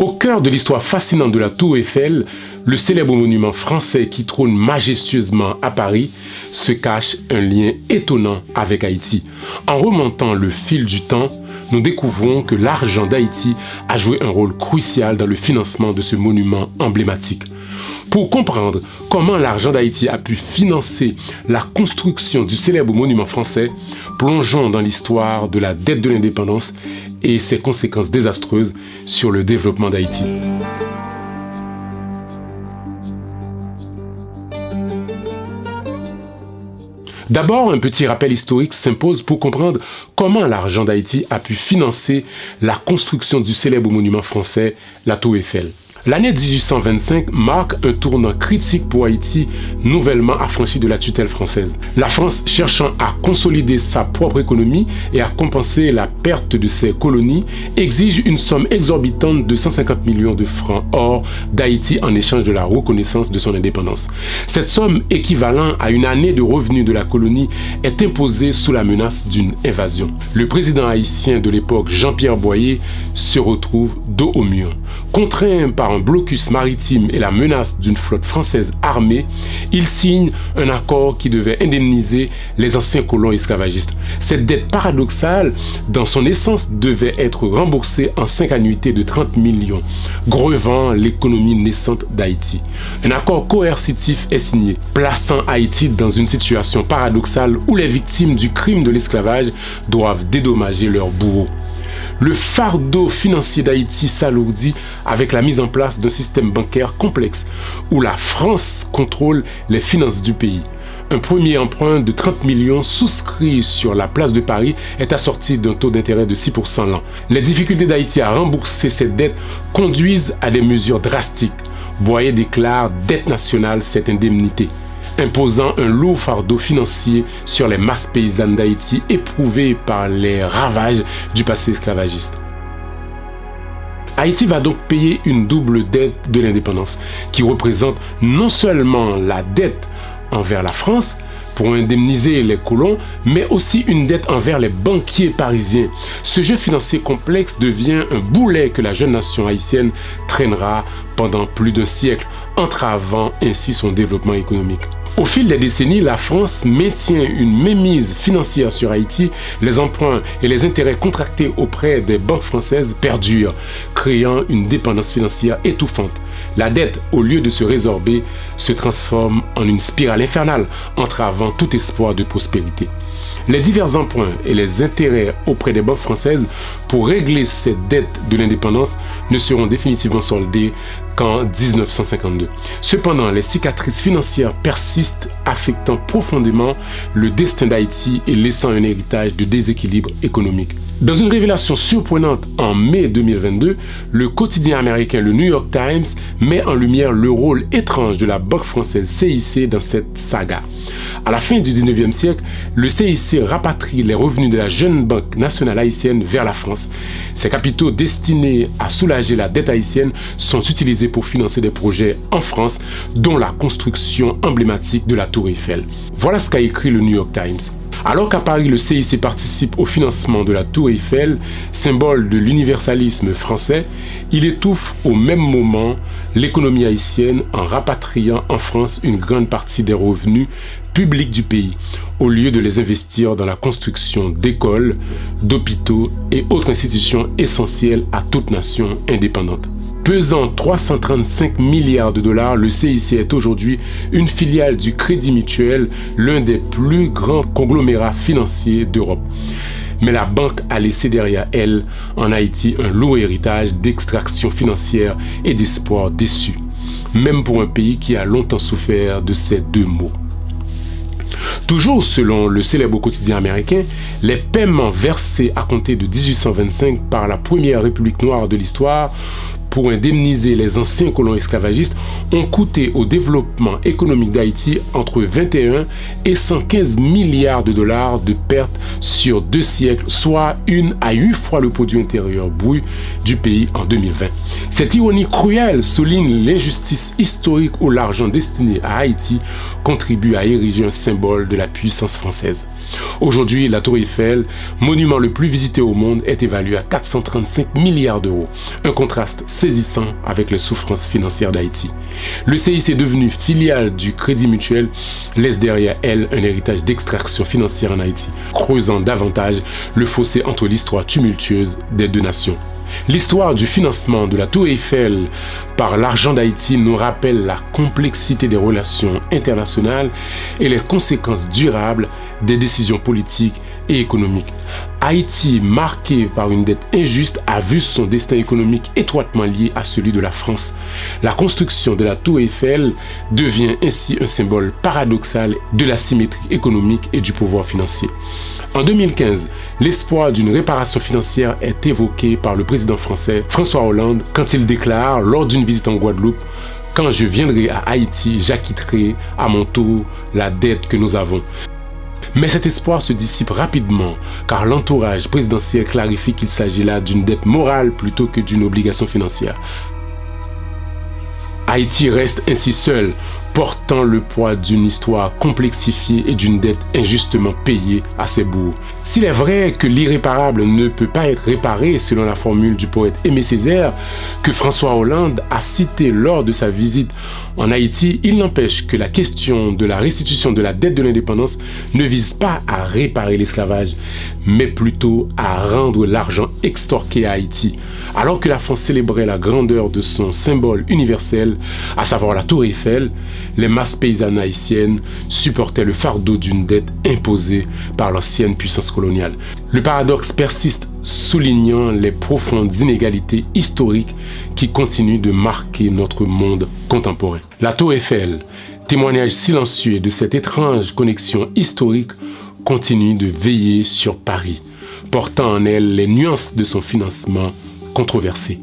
Au cœur de l'histoire fascinante de la Tour Eiffel, le célèbre monument français qui trône majestueusement à Paris, se cache un lien étonnant avec Haïti. En remontant le fil du temps, nous découvrons que l'argent d'Haïti a joué un rôle crucial dans le financement de ce monument emblématique. Pour comprendre comment l'argent d'Haïti a pu financer la construction du célèbre monument français, plongeons dans l'histoire de la dette de l'indépendance et ses conséquences désastreuses sur le développement d'Haïti. D'abord, un petit rappel historique s'impose pour comprendre comment l'argent d'Haïti a pu financer la construction du célèbre monument français, la Tour Eiffel. L'année 1825 marque un tournant critique pour Haïti, nouvellement affranchi de la tutelle française. La France cherchant à consolider sa propre économie et à compenser la perte de ses colonies, exige une somme exorbitante de 150 millions de francs or d'Haïti en échange de la reconnaissance de son indépendance. Cette somme, équivalente à une année de revenus de la colonie, est imposée sous la menace d'une invasion. Le président haïtien de l'époque, Jean-Pierre Boyer, se retrouve dos au mur. Contraint par blocus maritime et la menace d'une flotte française armée, il signe un accord qui devait indemniser les anciens colons esclavagistes. Cette dette paradoxale, dans son essence, devait être remboursée en cinq annuités de 30 millions, grevant l'économie naissante d'Haïti. Un accord coercitif est signé, plaçant Haïti dans une situation paradoxale où les victimes du crime de l'esclavage doivent dédommager leurs bourreaux le fardeau financier d'Haïti s'alourdit avec la mise en place d'un système bancaire complexe où la France contrôle les finances du pays. Un premier emprunt de 30 millions souscrit sur la place de Paris est assorti d'un taux d'intérêt de 6% l'an. Les difficultés d'Haïti à rembourser cette dette conduisent à des mesures drastiques. Boyer déclare dette nationale cette indemnité imposant un lourd fardeau financier sur les masses paysannes d'Haïti éprouvées par les ravages du passé esclavagiste. Haïti va donc payer une double dette de l'indépendance, qui représente non seulement la dette envers la France, pour indemniser les colons, mais aussi une dette envers les banquiers parisiens. Ce jeu financier complexe devient un boulet que la jeune nation haïtienne traînera pendant plus d'un siècle, entravant ainsi son développement économique. Au fil des décennies, la France maintient une mémise financière sur Haïti. Les emprunts et les intérêts contractés auprès des banques françaises perdurent, créant une dépendance financière étouffante. La dette, au lieu de se résorber, se transforme en une spirale infernale, entravant tout espoir de prospérité. Les divers emprunts et les intérêts auprès des banques françaises pour régler cette dette de l'indépendance ne seront définitivement soldés qu'en 1952. Cependant, les cicatrices financières persistent, affectant profondément le destin d'Haïti et laissant un héritage de déséquilibre économique. Dans une révélation surprenante en mai 2022, le quotidien américain le New York Times met en lumière le rôle étrange de la banque française CIC dans cette saga. À la fin du 19e siècle, le CIC rapatrie les revenus de la jeune banque nationale haïtienne vers la France. Ces capitaux destinés à soulager la dette haïtienne sont utilisés pour financer des projets en France, dont la construction emblématique de la Tour Eiffel. Voilà ce qu'a écrit le New York Times. Alors qu'à Paris, le CIC participe au financement de la Tour Eiffel, symbole de l'universalisme français, il étouffe au même moment l'économie haïtienne en rapatriant en France une grande partie des revenus publics du pays, au lieu de les investir dans la construction d'écoles, d'hôpitaux et autres institutions essentielles à toute nation indépendante. Pesant 335 milliards de dollars, le CIC est aujourd'hui une filiale du Crédit Mutuel, l'un des plus grands conglomérats financiers d'Europe. Mais la banque a laissé derrière elle, en Haïti, un lourd héritage d'extraction financière et d'espoir déçus, même pour un pays qui a longtemps souffert de ces deux mots. Toujours selon le célèbre quotidien américain, les paiements versés à compter de 1825 par la première République noire de l'histoire pour indemniser les anciens colons esclavagistes ont coûté au développement économique d'Haïti entre 21 et 115 milliards de dollars de pertes sur deux siècles, soit une à huit fois le produit intérieur brut du pays en 2020. Cette ironie cruelle souligne l'injustice historique où l'argent destiné à Haïti contribue à ériger un symbole de la puissance française. Aujourd'hui, la Tour Eiffel, monument le plus visité au monde, est évaluée à 435 milliards d'euros. Un contraste saisissant avec les souffrances financières d'Haïti. Le CIC devenu filiale du Crédit Mutuel, laisse derrière elle un héritage d'extraction financière en Haïti, creusant davantage le fossé entre l'histoire tumultueuse des deux nations. L'histoire du financement de la Tour Eiffel par l'argent d'Haïti nous rappelle la complexité des relations internationales et les conséquences durables des décisions politiques et économiques. Haïti, marqué par une dette injuste, a vu son destin économique étroitement lié à celui de la France. La construction de la tour Eiffel devient ainsi un symbole paradoxal de la symétrie économique et du pouvoir financier. En 2015, l'espoir d'une réparation financière est évoqué par le président français François Hollande quand il déclare lors d'une visite en Guadeloupe quand je viendrai à Haïti, j'acquitterai à mon tour la dette que nous avons. Mais cet espoir se dissipe rapidement car l'entourage présidentiel clarifie qu'il s'agit là d'une dette morale plutôt que d'une obligation financière. Haïti reste ainsi seul portant le poids d'une histoire complexifiée et d'une dette injustement payée à ses bourgs. S'il est vrai que l'irréparable ne peut pas être réparé selon la formule du poète Aimé Césaire que François Hollande a cité lors de sa visite en Haïti, il n'empêche que la question de la restitution de la dette de l'indépendance ne vise pas à réparer l'esclavage, mais plutôt à rendre l'argent extorqué à Haïti. Alors que la France célébrait la grandeur de son symbole universel, à savoir la tour Eiffel, les masses paysannes haïtiennes supportaient le fardeau d'une dette imposée par l'ancienne puissance coloniale. Le paradoxe persiste, soulignant les profondes inégalités historiques qui continuent de marquer notre monde contemporain. La tour Eiffel, témoignage silencieux de cette étrange connexion historique, continue de veiller sur Paris, portant en elle les nuances de son financement controversé.